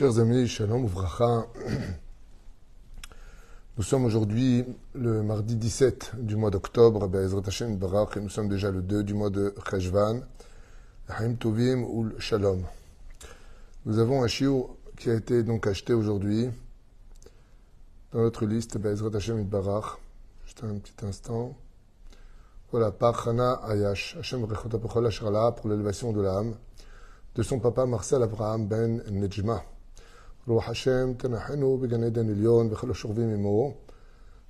Chers amis, Shalom Uvracha, nous sommes aujourd'hui le mardi 17 du mois d'octobre, et nous sommes déjà le 2 du mois de Cheshvan, Haim Tovim ou Shalom. Nous avons un chiot qui a été donc acheté aujourd'hui dans notre liste, Be'ezrat Hashem Barak. Juste un petit instant. Voilà, par Hana Ayash, Hashem pour l'élévation de l'âme de son papa Marcel Abraham Ben Nejma. רוח השם תנחנו בגן עדן עליון וכל השוכבים עמו,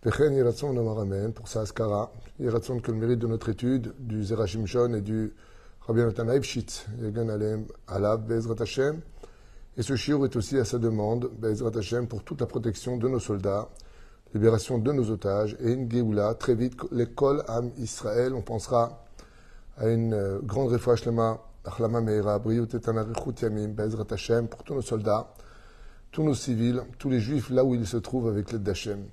וכן יהי רצון לומר אמן pour sa askara. יהי רצון que le mérite de notre étude du Zera Shimshon et du Rabbi Nathan Leibshitz יגן עליהם עליו בעזרת השם. Et ce shiur est aussi à sa demande, בעזרת השם, pour toute la protection de nos soldats, libération de nos otages et une Géoula, très vite, l'école Am Israël, on pensera à une grande réfoua shlema, Achlama Meira, Briut et Tanarichut Yamim, Bezrat Hashem, pour tous nos soldats, tous nos civils, tous les juifs là où ils se trouvent avec l'aide d'Hachem.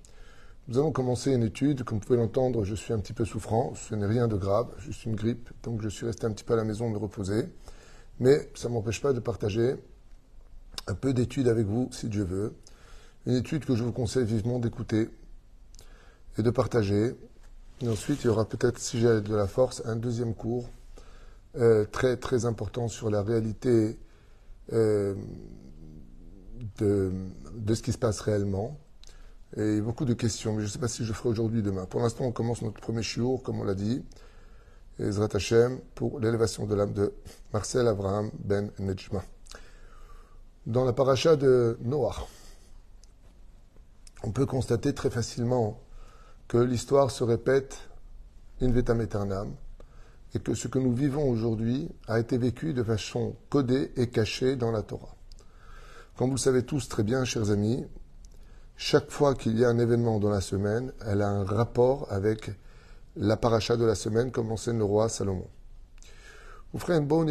Nous allons commencer une étude. Comme vous pouvez l'entendre, je suis un petit peu souffrant. Ce n'est rien de grave, juste une grippe. Donc je suis resté un petit peu à la maison me reposer. Mais ça ne m'empêche pas de partager un peu d'études avec vous, si Dieu veut. Une étude que je vous conseille vivement d'écouter et de partager. Et ensuite, il y aura peut-être, si j'ai de la force, un deuxième cours euh, très très important sur la réalité euh, de, ce qui se passe réellement. Et beaucoup de questions, mais je ne sais pas si je ferai aujourd'hui demain. Pour l'instant, on commence notre premier shiur, comme on l'a dit, Ezrat Hashem, pour l'élévation de l'âme de Marcel Abraham Ben Nejma. Dans la paracha de Noah, on peut constater très facilement que l'histoire se répète in vetam aeternam, et que ce que nous vivons aujourd'hui a été vécu de façon codée et cachée dans la Torah. Comme vous le savez tous très bien, chers amis, chaque fois qu'il y a un événement dans la semaine, elle a un rapport avec la paracha de la semaine, comme enseigne le roi Salomon. Vous ferez un bon.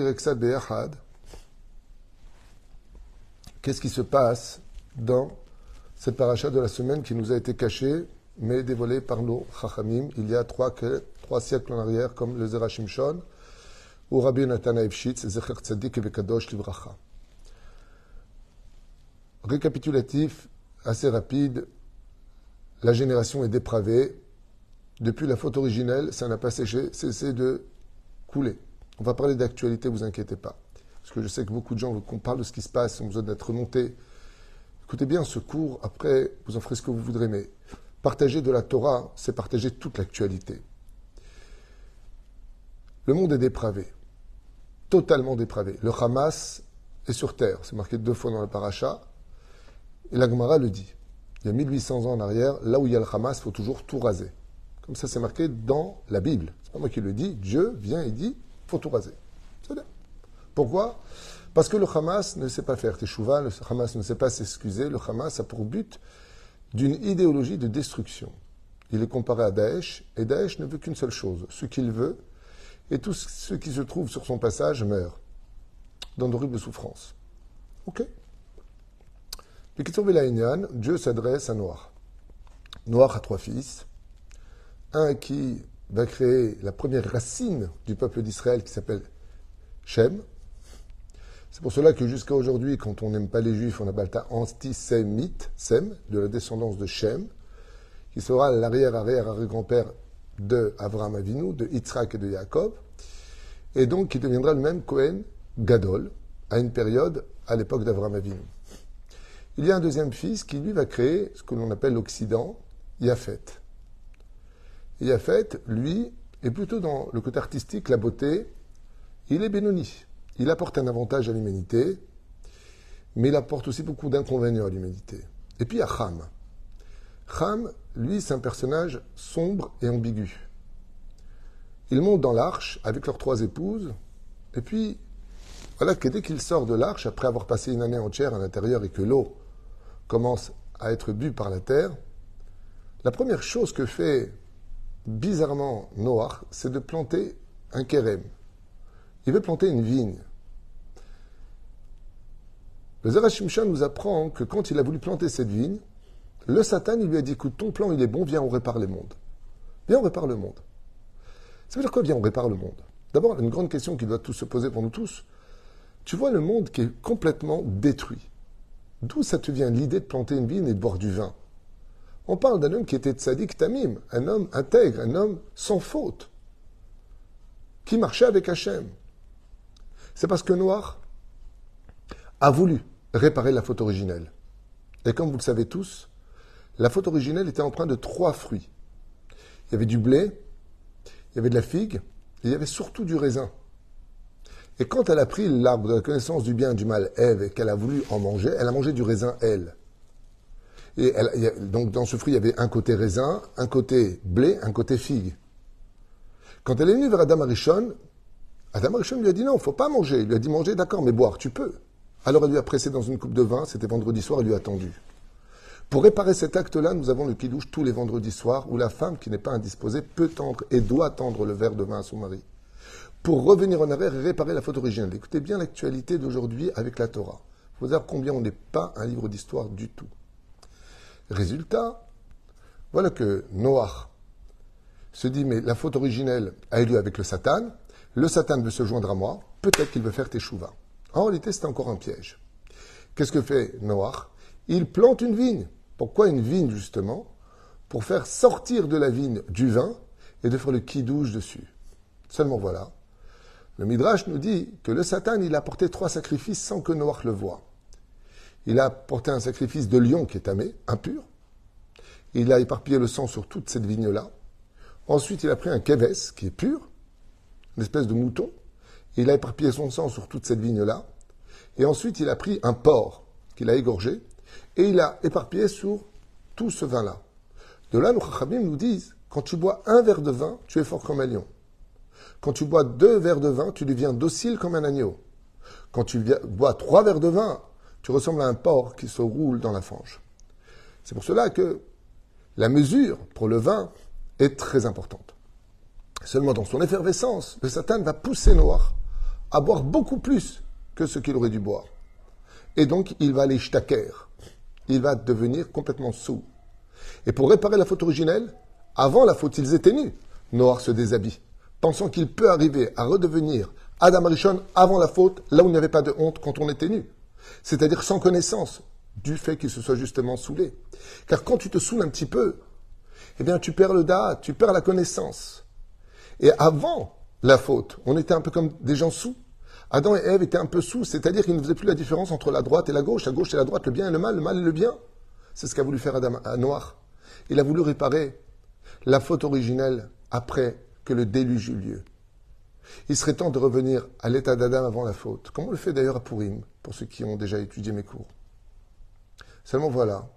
Qu'est-ce qui se passe dans cette paracha de la semaine qui nous a été cachée, mais dévoilée par nos chachamim il y a trois, trois siècles en arrière, comme le Zera Shimshon, ou Rabbi Nathan Eifshitz, Zecher Tzadik et Vekadosh Livracha. Récapitulatif assez rapide, la génération est dépravée. Depuis la faute originelle, ça n'a pas séché, cessé de couler. On va parler d'actualité, vous inquiétez pas. Parce que je sais que beaucoup de gens, qu'on parle de ce qui se passe, ont besoin d'être remontés. Écoutez bien ce cours, après, vous en ferez ce que vous voudrez, mais partager de la Torah, c'est partager toute l'actualité. Le monde est dépravé, totalement dépravé. Le Hamas est sur terre, c'est marqué deux fois dans le paracha. Et la Gemara le dit. Il y a 1800 ans en arrière, là où il y a le Hamas, il faut toujours tout raser. Comme ça, c'est marqué dans la Bible. C'est pas moi qui le dis. Dieu vient et dit, faut tout raser. C'est bien. Pourquoi? Parce que le Hamas ne sait pas faire teshuva, le Hamas ne sait pas s'excuser. Le Hamas a pour but d'une idéologie de destruction. Il est comparé à Daesh, et Daesh ne veut qu'une seule chose, ce qu'il veut, et tous ceux qui se trouvent sur son passage meurent dans d'horribles souffrances. Ok? Dieu s'adresse à Noir. Noir a trois fils. Un qui va créer la première racine du peuple d'Israël qui s'appelle Shem. C'est pour cela que jusqu'à aujourd'hui, quand on n'aime pas les juifs, on appelle ça antisémite, Sem, de la descendance de Shem, qui sera l'arrière-arrière-arrière-grand-père de Avraham Avinu, de Yitzhak et de Jacob, et donc qui deviendra le même Cohen Gadol, à une période à l'époque d'Avraham Avinu. Il y a un deuxième fils qui, lui, va créer ce que l'on appelle l'Occident, Yafet. Et Yafet, lui, est plutôt dans le côté artistique, la beauté. Il est Benoni. Il apporte un avantage à l'humanité, mais il apporte aussi beaucoup d'inconvénients à l'humanité. Et puis il y a Ham. Ham, lui, c'est un personnage sombre et ambigu. Il monte dans l'arche avec leurs trois épouses, et puis, voilà que dès qu'il sort de l'arche, après avoir passé une année entière à l'intérieur et que l'eau commence à être bu par la terre, la première chose que fait bizarrement Noach, c'est de planter un kérem. Il veut planter une vigne. Le Zarashimshan nous apprend que quand il a voulu planter cette vigne, le Satan lui a dit écoute, ton plan il est bon, viens on répare le monde. Viens on répare le monde. Ça veut dire quoi viens on répare le monde? D'abord, une grande question qui doit tous se poser pour nous tous. Tu vois le monde qui est complètement détruit. D'où ça te vient l'idée de planter une vigne et de boire du vin? On parle d'un homme qui était tzaddik tamim, un homme intègre, un homme sans faute, qui marchait avec Hachem. C'est parce que Noir a voulu réparer la faute originelle. Et comme vous le savez tous, la faute originelle était empreinte de trois fruits. Il y avait du blé, il y avait de la figue, et il y avait surtout du raisin. Et quand elle a pris l'arbre de la connaissance du bien et du mal, Ève, et qu'elle a voulu en manger, elle a mangé du raisin, elle. Et donc dans ce fruit, il y avait un côté raisin, un côté blé, un côté figue. Quand elle est venue vers Adam Arishon, Adam Arishon lui a dit non, faut pas manger. Il lui a dit manger, d'accord, mais boire, tu peux. Alors elle lui a pressé dans une coupe de vin, c'était vendredi soir, elle lui a attendu. Pour réparer cet acte-là, nous avons le kidouche tous les vendredis soirs où la femme qui n'est pas indisposée peut tendre et doit tendre le verre de vin à son mari. Pour revenir en arrière et réparer la faute originelle. Écoutez bien l'actualité d'aujourd'hui avec la Torah. Il faut savoir combien on n'est pas un livre d'histoire du tout. Résultat, voilà que Noach se dit, mais la faute originelle a eu lieu avec le Satan, le Satan veut se joindre à moi, peut-être qu'il veut faire tes chouvas. En réalité, c'est encore un piège. Qu'est-ce que fait Noach Il plante une vigne. Pourquoi une vigne, justement? Pour faire sortir de la vigne du vin et de faire le kidouche dessus. Seulement voilà. Le Midrash nous dit que le Satan, il a porté trois sacrifices sans que Noach le voie. Il a porté un sacrifice de lion qui est tamé, impur. Il a éparpillé le sang sur toute cette vigne-là. Ensuite, il a pris un keves qui est pur, une espèce de mouton. Il a éparpillé son sang sur toute cette vigne-là. Et ensuite, il a pris un porc qu'il a égorgé et il a éparpillé sur tout ce vin-là. De là, nos chachamim nous disent quand tu bois un verre de vin, tu es fort comme un lion. Quand tu bois deux verres de vin, tu deviens docile comme un agneau. Quand tu bois trois verres de vin, tu ressembles à un porc qui se roule dans la fange. C'est pour cela que la mesure pour le vin est très importante. Seulement dans son effervescence, le Satan va pousser Noir à boire beaucoup plus que ce qu'il aurait dû boire. Et donc, il va aller shtaker. Il va devenir complètement sous. Et pour réparer la faute originelle, avant la faute, ils étaient nus. Noir se déshabille, pensant qu'il peut arriver à redevenir Adam Arishon avant la faute, là où il n'y avait pas de honte quand on était nu. C'est-à-dire sans connaissance du fait qu'il se soit justement saoulé. Car quand tu te saoules un petit peu, eh bien, tu perds le da, tu perds la connaissance. Et avant la faute, on était un peu comme des gens sous. Adam et Ève étaient un peu sous, c'est-à-dire qu'ils ne faisaient plus la différence entre la droite et la gauche, la gauche et la droite, le bien et le mal, le mal et le bien. C'est ce qu'a voulu faire Adam à Noir. Il a voulu réparer la faute originelle après que le déluge eut lieu. Il serait temps de revenir à l'état d'Adam avant la faute, comme on le fait d'ailleurs à Purim, pour ceux qui ont déjà étudié mes cours. Seulement voilà,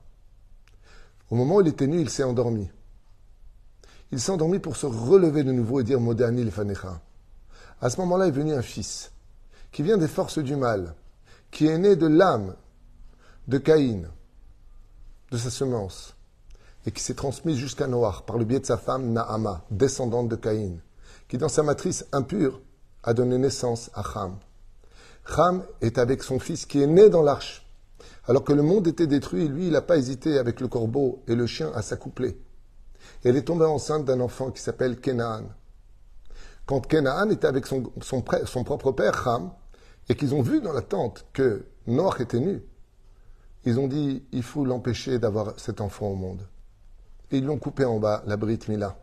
au moment où il était nu, il s'est endormi. Il s'est endormi pour se relever de nouveau et dire Moderni le Fanecha. À ce moment-là est venu un fils qui vient des forces du mal, qui est né de l'âme de Caïn, de sa semence, et qui s'est transmise jusqu'à Noach par le biais de sa femme Naama, descendante de Caïn, qui dans sa matrice impure a donné naissance à Cham. Cham est avec son fils qui est né dans l'arche. Alors que le monde était détruit, lui, il n'a pas hésité avec le corbeau et le chien à s'accoupler. Elle est tombée enceinte d'un enfant qui s'appelle Kenaan. Quand Kenaan était avec son propre père, Cham, et qu'ils ont vu dans la tente que Noach était nu, ils ont dit il faut l'empêcher d'avoir cet enfant au monde. Et ils l'ont coupé en bas, la Brit Mila.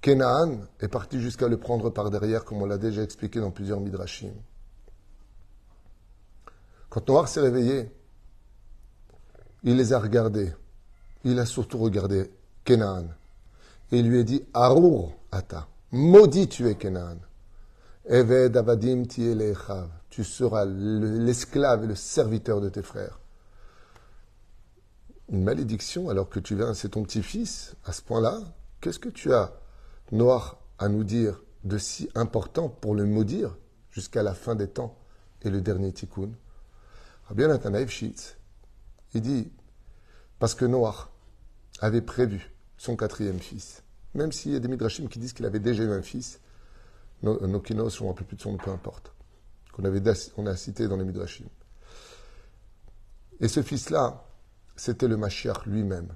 Kenaan est parti jusqu'à le prendre par derrière, comme on l'a déjà expliqué dans plusieurs midrashim. Quand Noach s'est réveillé, il les a regardés. Il a surtout regardé Kenaan. Il lui a dit Arur ata, maudit tu es Kenaan. Eved avadim tu seras l'esclave et le serviteur de tes frères. Une malédiction alors que tu viens, c'est ton petit-fils, à ce point-là, qu'est-ce que tu as, noir, à nous dire de si important pour le maudire jusqu'à la fin des temps et le dernier tikkun? Rabbi Nathanaev Shitz, il dit, parce que Noach avait prévu son quatrième fils, même s'il y a des midrashim qui disent qu'il avait déjà eu un fils, nos, kinos, je ne plus de son peu importe qu'on avait on a cité dans les Midrashim. Et ce fils-là, c'était le Mashiach lui-même.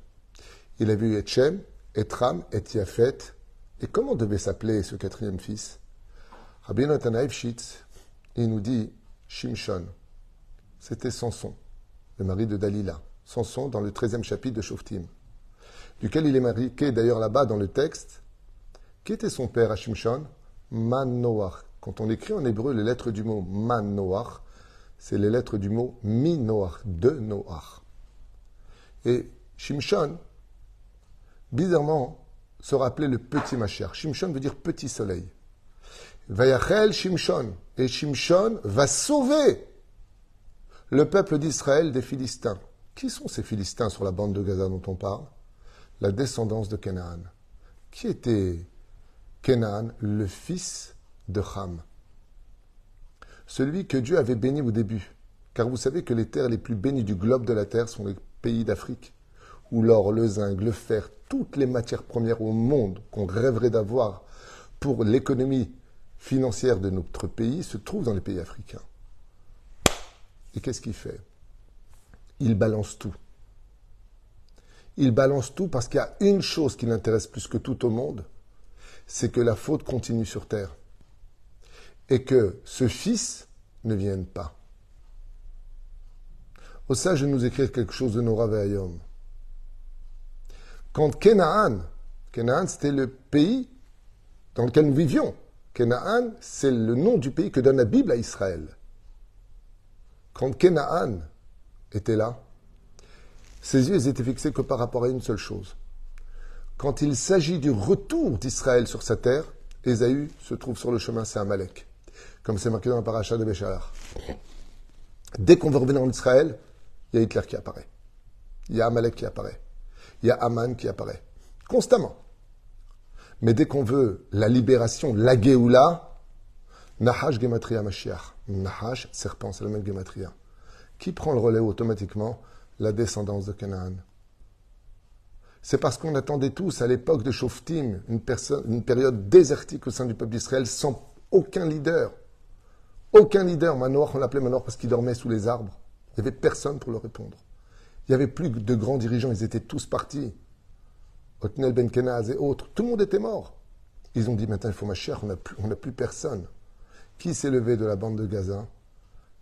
Il avait eu Etchem, Etram, Etiafet. Et comment devait s'appeler ce quatrième fils? Rabbi Nathanaev Shitz, il nous dit Shimshon. C'était Samson, le mari de Dalila, Samson dans le 13e chapitre de Shoftim, duquel il est marqué d'ailleurs là-bas dans le texte, qui était son père à Shimshon? Manoach. Quand on écrit en hébreu les lettres du mot Manoach, c'est les lettres du mot Minoach, de Noach. Et Shimshon, bizarrement, se rappelait le petit Mashiach. Shimshon veut dire petit soleil. Vayachel Shimshon. Et Shimshon va sauver le peuple d'Israël des Philistins. Qui sont ces Philistins sur la bande de Gaza dont on parle? La descendance de Canaan. Qui était Canaan, le fils de Ham? Celui que Dieu avait béni au début. Car vous savez que les terres les plus bénies du globe de la terre sont les pays d'Afrique, où l'or, le zinc, le fer, toutes les matières premières au monde qu'on rêverait d'avoir pour l'économie financière de notre pays se trouvent dans les pays africains. Et qu'est-ce qu'il fait? Il balance tout. Il balance tout parce qu'il y a une chose qui l'intéresse plus que tout au monde, c'est que la faute continue sur terre. Et que ce fils ne vienne pas. Au sage de nous écrire quelque chose de Nora Veayom. Quand Kenaan, Kenaan c'était le pays dans lequel nous vivions. Kenaan, c'est le nom du pays que donne la Bible à Israël. Quand Kenaan était là, ses yeux étaient fixés que par rapport à une seule chose. Quand il s'agit du retour d'Israël sur sa terre, Ésaü se trouve sur le chemin, c'est Amalek. Comme c'est marqué dans la paracha de Béchalar. Dès qu'on veut revenir en Israël, il y a Hitler qui apparaît. Il y a Amalek qui apparaît. Il y a Aman qui apparaît. Constamment. Mais dès qu'on veut la libération, la Géoula, Nahash Gematria Mashiach. Nahash, serpent, c'est le même Gematria. Qui prend le relais automatiquement? La descendance de Canaan. C'est parce qu'on attendait tous à l'époque de Shoftim une, période désertique au sein du peuple d'Israël sans aucun leader. Aucun leader. Manoach, on l'appelait Manoach parce qu'il dormait sous les arbres. Il n'y avait personne pour le répondre. Il n'y avait plus de grands dirigeants, ils étaient tous partis. Otnel Ben Kenaz et autres, tout le monde était mort. Ils ont dit maintenant il faut ma chère, on n'a plus, personne. Qui s'est levé de la bande de Gaza?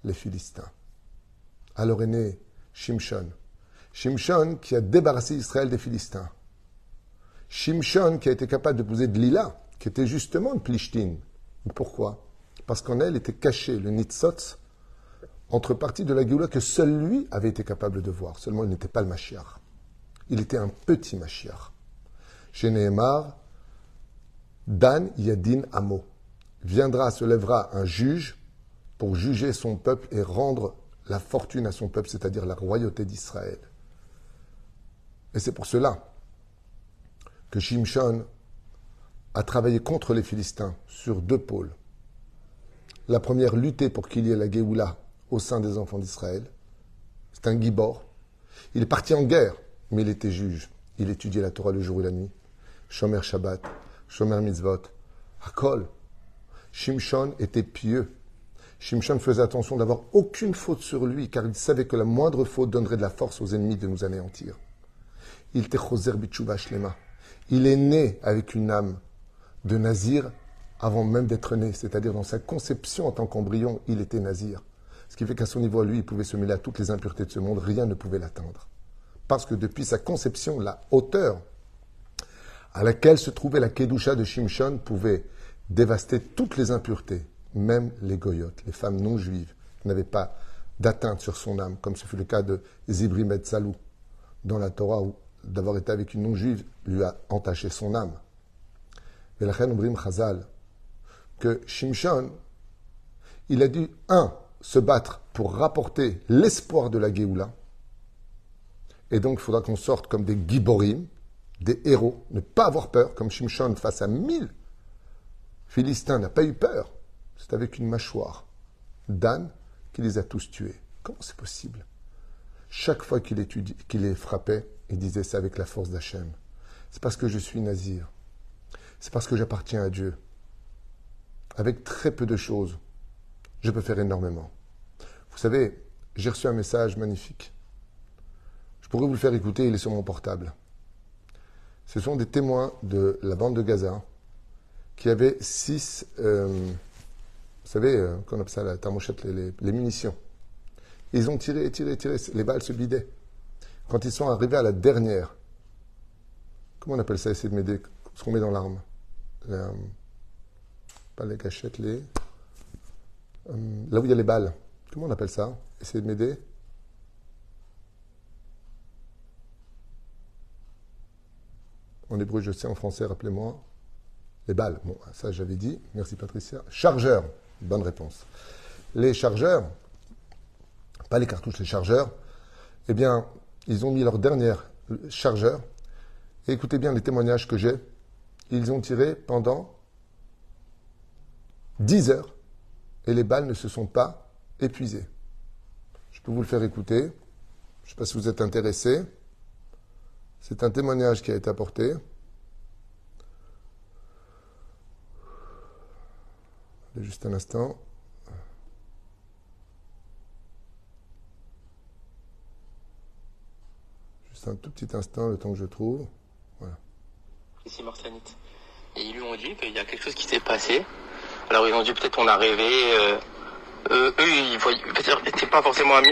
Les Philistins. Alors est né Shimshon. Shimshon qui a débarrassé Israël des Philistins. Shimshon qui a été capable de poser de Lila, qui était justement une Plishtin. Pourquoi? Parce qu'en elle était caché le Nitzotz, entre parties de la Géoula que seul lui avait été capable de voir. Seulement, il n'était pas le Mashiach. Il était un petit Mashiach. Chez Nehemar, Dan Yadin Amo. Viendra, se lèvera un juge pour juger son peuple et rendre la fortune à son peuple, c'est-à-dire la royauté d'Israël. Et c'est pour cela que Shimshon a travaillé contre les Philistins sur deux pôles. La première, lutter pour qu'il y ait la Géoula au sein des enfants d'Israël. C'est un gibor. Il est parti en guerre, mais il était juge. Il étudiait la Torah le jour et la nuit. Shomer Shabbat, Shomer Mitzvot, Hakol. Shimshon était pieux. Shimshon faisait attention d'avoir aucune faute sur lui, car il savait que la moindre faute donnerait de la force aux ennemis de nous anéantir. Il était Choser Shlema. Il est né avec une âme de Nazir avant même d'être né, c'est-à-dire dans sa conception en tant qu'embryon, il était Nazir. Ce qui fait qu'à son niveau, lui, il pouvait se mêler à toutes les impuretés de ce monde, rien ne pouvait l'atteindre. Parce que depuis sa conception, la hauteur à laquelle se trouvait la Kedusha de Shimshon pouvait dévaster toutes les impuretés, même les goyotes, les femmes non juives, n'avaient pas d'atteinte sur son âme, comme ce fut le cas de Zibri Salou, dans la Torah, où d'avoir été avec une non-juive lui a entaché son âme. La reine Chazal, que Shimshon, il a dû, un, se battre pour rapporter l'espoir de la Géoula. Et donc, il faudra qu'on sorte comme des giborim, des héros, ne pas avoir peur, comme Shimshon face à mille Philistins n'a pas eu peur. C'est avec une mâchoire d'âne qui les a tous tués. Comment c'est possible? Chaque fois qu'il les frappait, il disait c'est avec la force d'Hachem. C'est parce que je suis nazir. C'est parce que j'appartiens à Dieu. Avec très peu de choses, je peux faire énormément. Vous savez, j'ai reçu un message magnifique. Je pourrais vous le faire écouter, il est sur mon portable. Ce sont des témoins de la bande de Gaza qui avaient six, euh, vous savez, euh, qu'on appelle ça la thermochette, les, munitions. Ils ont tiré, tiré, tiré. Les balles se vidaient. Quand ils sont arrivés à la dernière, comment on appelle ça, essayer de m'aider Ce qu'on met dans l'arme. Pas les gâchettes, les. Euh, là où il y a les balles. Comment on appelle ça? Essayez de m'aider? En hébreu, je sais, en français, rappelez-moi. Les balles. Bon, ça j'avais dit. Merci Patricia. Chargeur. Bonne réponse. Les chargeurs, pas les cartouches, les chargeurs, eh bien, ils ont mis leur dernier chargeur. Écoutez bien les témoignages que j'ai. Ils ont tiré pendant 10 heures et les balles ne se sont pas épuisées. Je peux vous le faire écouter. Je ne sais pas si vous êtes intéressé. C'est un témoignage qui a été apporté. Juste un instant. Juste un tout petit instant, le temps que je trouve. Voilà. Ici Marcianite. Et ils lui ont dit qu'il y a quelque chose qui s'est passé. Alors ils ont dit peut-être on a rêvé. Euh, eux, ils voyaient. C'est pas forcément un,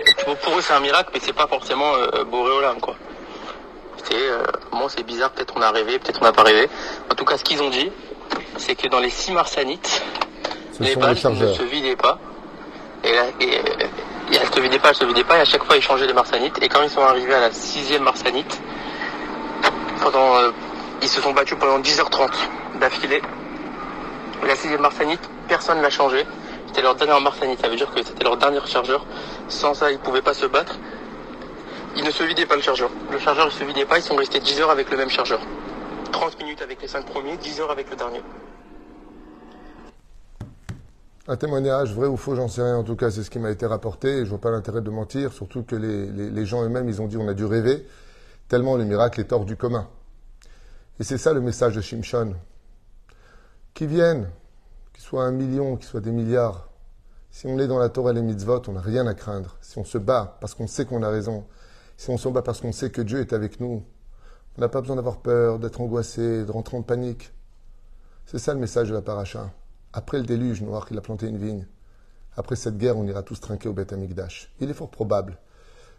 Pour eux c'est un miracle, mais c'est pas forcément euh, Boréolam quoi. C'est euh, bon, c'est bizarre. Peut-être on a rêvé, peut-être on n'a pas rêvé. En tout cas, ce qu'ils ont dit, c'est que dans les six Marcianites, les balles ne se vidaient pas. Et, là, et, et elles se vidaient pas, elles se vidaient pas. Et à chaque fois, ils changeaient les Marsanites. Et quand ils sont arrivés à la sixième Marsanite, pendant, euh, ils se sont battus pendant 10h30 d'affilée. La sixième Marsanite, personne l'a changé. C'était leur dernière Marsanite. Ça veut dire que c'était leur dernier chargeur. Sans ça, ils pouvaient pas se battre. Il ne se vidait pas le chargeur. Le chargeur ne se vidait pas, ils sont restés 10 heures avec le même chargeur. 30 minutes avec les 5 premiers, 10 heures avec le dernier. Un témoignage, vrai ou faux, j'en sais rien. En tout cas, c'est ce qui m'a été rapporté. Je vois pas l'intérêt de mentir, surtout que les, les gens eux-mêmes, ils ont dit on a dû rêver, tellement le miracle est hors du commun. Et c'est ça le message de Shimshon. Qui viennent, qu'ils soient un million, qu'ils soient des milliards. Si on est dans la Torah et les mitzvot, on n'a rien à craindre. Si on se bat parce qu'on sait qu'on a raison, si on s'en bat parce qu'on sait que Dieu est avec nous, on n'a pas besoin d'avoir peur, d'être angoissé, de rentrer en panique. C'est ça le message de la paracha. Après le déluge, Noir, il a planté une vigne. Après cette guerre, on ira tous trinquer au Beth Amikdash. Il est fort probable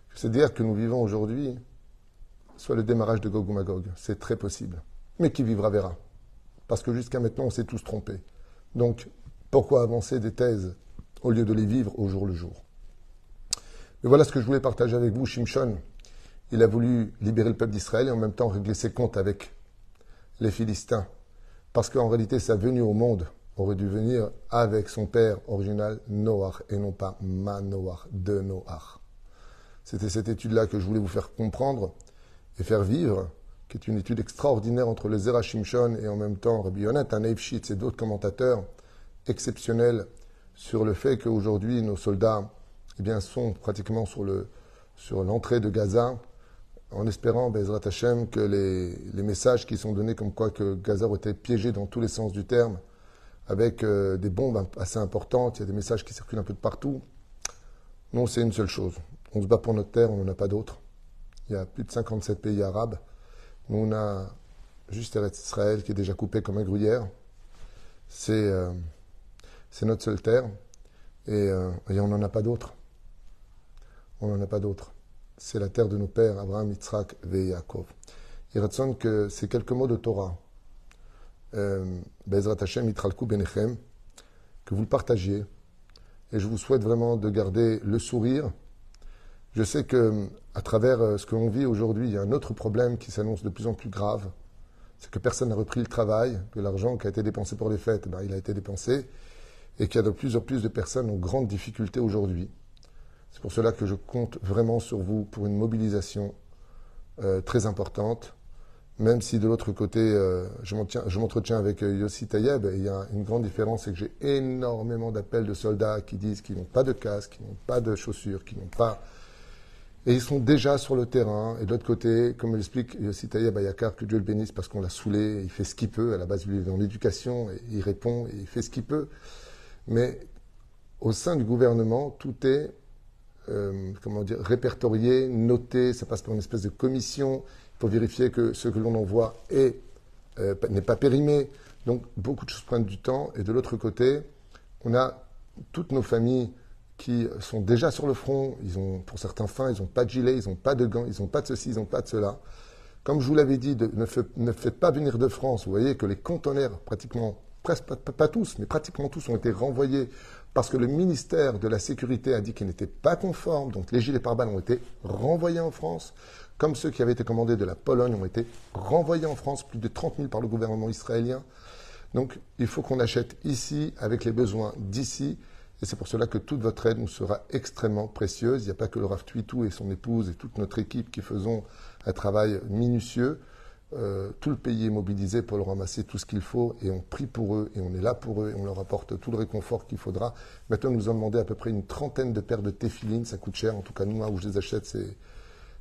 que cette guerre que nous vivons aujourd'hui soit le démarrage de Gog ou Magog. C'est très possible. Mais qui vivra verra. Parce que jusqu'à maintenant, on s'est tous trompés. Donc, pourquoi avancer des thèses au lieu de les vivre au jour le jour? Mais voilà ce que je voulais partager avec vous. Shimshon, il a voulu libérer le peuple d'Israël et en même temps régler ses comptes avec les Philistins. Parce qu'en réalité, sa venue au monde aurait dû venir avec son père original Noach et non pas Manoach de Noach. C'était cette étude-là que je voulais vous faire comprendre et faire vivre, qui est une étude extraordinaire entre le Zera Shimshon et en même temps Rabbi Yonat, un et d'autres commentateurs exceptionnels sur le fait qu'aujourd'hui nos soldats eh bien, sont pratiquement sur, le, sur l'entrée de Gaza, en espérant, Bezrat Hashem, que les, les, messages qui sont donnés comme quoi que Gaza aurait été piégé dans tous les sens du terme, avec euh, des bombes assez importantes, il y a des messages qui circulent un peu de partout. Non, c'est une seule chose. On se bat pour notre terre, on n'en a pas d'autre. Il y a plus de 57 pays arabes. Nous, on a juste Israël qui est déjà coupé comme un gruyère. C'est, euh, notre seule terre. Et, euh, et on n'en a pas d'autre on n'en a pas d'autre. C'est la terre de nos pères, Abraham, Yitzhak et Yaakov. Il ressent que ces quelques mots de Torah, euh, Bezrat Hashem, Yitralku Benechem, que vous le partagiez. Et je vous souhaite vraiment de garder le sourire. Je sais que à travers euh, ce que l'on vit aujourd'hui, il y a un autre problème qui s'annonce de plus en plus grave. C'est que personne n'a repris le travail, que l'argent qui a été dépensé pour les fêtes, ben, il a été dépensé, et qu'il y a de plus en plus de personnes en grande difficulté aujourd'hui. C'est pour cela que je compte vraiment sur vous pour une mobilisation euh, très importante, même si de l'autre côté, euh, je m'entretiens avec Yossi Tayeb, il y a une grande différence, c'est que j'ai énormément d'appels de soldats qui disent qu'ils n'ont pas de casque, qu'ils n'ont pas de chaussures, qu'ils n'ont pas... Et ils sont déjà sur le terrain. Et de l'autre côté, comme l'explique Yossi Tayeb Ayakar, que Dieu le bénisse parce qu'on l'a saoulé, il fait ce qu'il peut. À la base, il est dans l'éducation, il répond, et il fait ce qu'il peut. Mais au sein du gouvernement, tout est euh, comment dire, répertorié, noté, ça passe par une espèce de commission pour vérifier que ce que l'on envoie euh, n'est pas périmé. Donc beaucoup de choses prennent du temps. Et de l'autre côté, on a toutes nos familles qui sont déjà sur le front. Ils ont, pour certains fins, ils n'ont pas de gilet, ils n'ont pas de gants, ils n'ont pas de ceci, ils n'ont pas de cela. Comme je vous l'avais dit, ne, faites pas venir de France. Vous voyez que les conteneurs, pratiquement, presque pas, tous, mais pratiquement tous, ont été renvoyés parce que le ministère de la Sécurité a dit qu'ils n'étaient pas conformes. Donc les gilets pare-balles ont été renvoyés en France, comme ceux qui avaient été commandés de la Pologne ont été renvoyés en France, plus de 30 000 par le gouvernement israélien. Donc il faut qu'on achète ici avec les besoins d'ici. Et c'est pour cela que toute votre aide nous sera extrêmement précieuse. Il n'y a pas que le Rav Twitou et son épouse et toute notre équipe qui faisons un travail minutieux. Euh, tout le pays est mobilisé pour leur ramasser tout ce qu'il faut et on prie pour eux et on est là pour eux et on leur apporte tout le réconfort qu'il faudra. Maintenant, nous avons demandé à peu près une trentaine de paires de téfilines, ça coûte cher. En tout cas, nous, où je les achète, c'est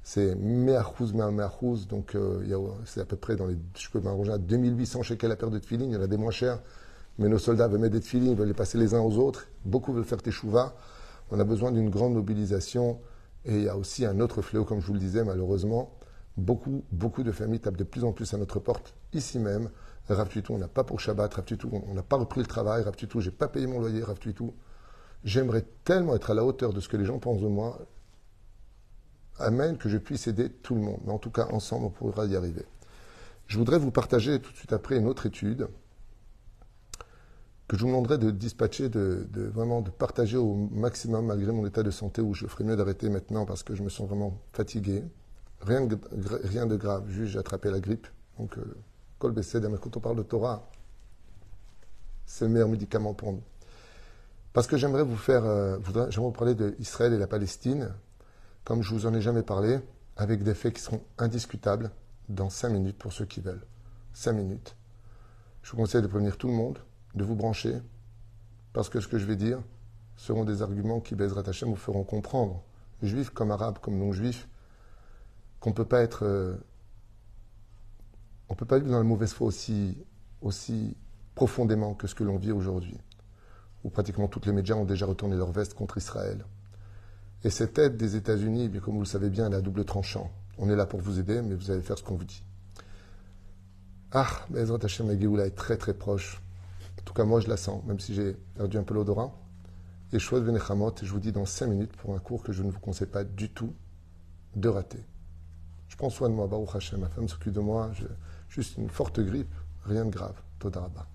c'est meachouz, donc euh, c'est à peu près dans les, je peux m'arranger à 2800 shekels la paire de tefilines, il y en a des moins chers, mais nos soldats veulent mettre des ils veulent les passer les uns aux autres, beaucoup veulent faire teshuva, on a besoin d'une grande mobilisation, et il y a aussi un autre fléau, comme je vous le disais, malheureusement, beaucoup, beaucoup de familles tapent de plus en plus à notre porte, ici même, Rav on n'a pas pour Shabbat, Rav on n'a pas repris le travail, Rav je j'ai pas payé mon loyer, Rav J'aimerais tellement être à la hauteur de ce que les gens pensent de moi. Amen, que je puisse aider tout le monde. Mais en tout cas, ensemble, on pourra y arriver. Je voudrais vous partager tout de suite après une autre étude que je vous demanderai de dispatcher, de, vraiment de partager au maximum malgré mon état de santé où je ferais mieux d'arrêter maintenant parce que je me sens vraiment fatigué. Rien de, de grave, juste j'ai attrapé la grippe. Donc, col euh, mais quand on parle de Torah, c'est le meilleur médicament pour nous. Parce que j'aimerais vous faire, euh, j'aimerais vous parler d'Israël et la Palestine comme je vous en ai jamais parlé, avec des faits qui seront indiscutables dans cinq minutes pour ceux qui veulent. Cinq minutes. Je vous conseille de prévenir tout le monde, de vous brancher, parce que ce que je vais dire seront des arguments qui, Bezrat Hashem, vous feront comprendre, juifs comme arabes, comme non-juifs, qu'on ne peut pas être. Euh, on peut pas vivre dans la mauvaise foi aussi, profondément que ce que l'on vit aujourd'hui, où pratiquement toutes les médias ont déjà retourné leur veste contre Israël. Et cette aide des États-Unis, eh comme vous le savez bien, elle a double tranchant. On est là pour vous aider, mais vous allez faire ce qu'on vous dit. Ah, Bezrat Hashem, la Géoula est très très proche. En tout cas, moi je la sens, même si j'ai perdu un peu l'odorat. Et Venechamot, et je vous dis dans 5 minutes pour un cours que je ne vous conseille pas du tout de rater. Je prends soin de moi, Baruch Hashem, ma femme s'occupe de moi, juste une forte grippe, rien de grave. Todarabah.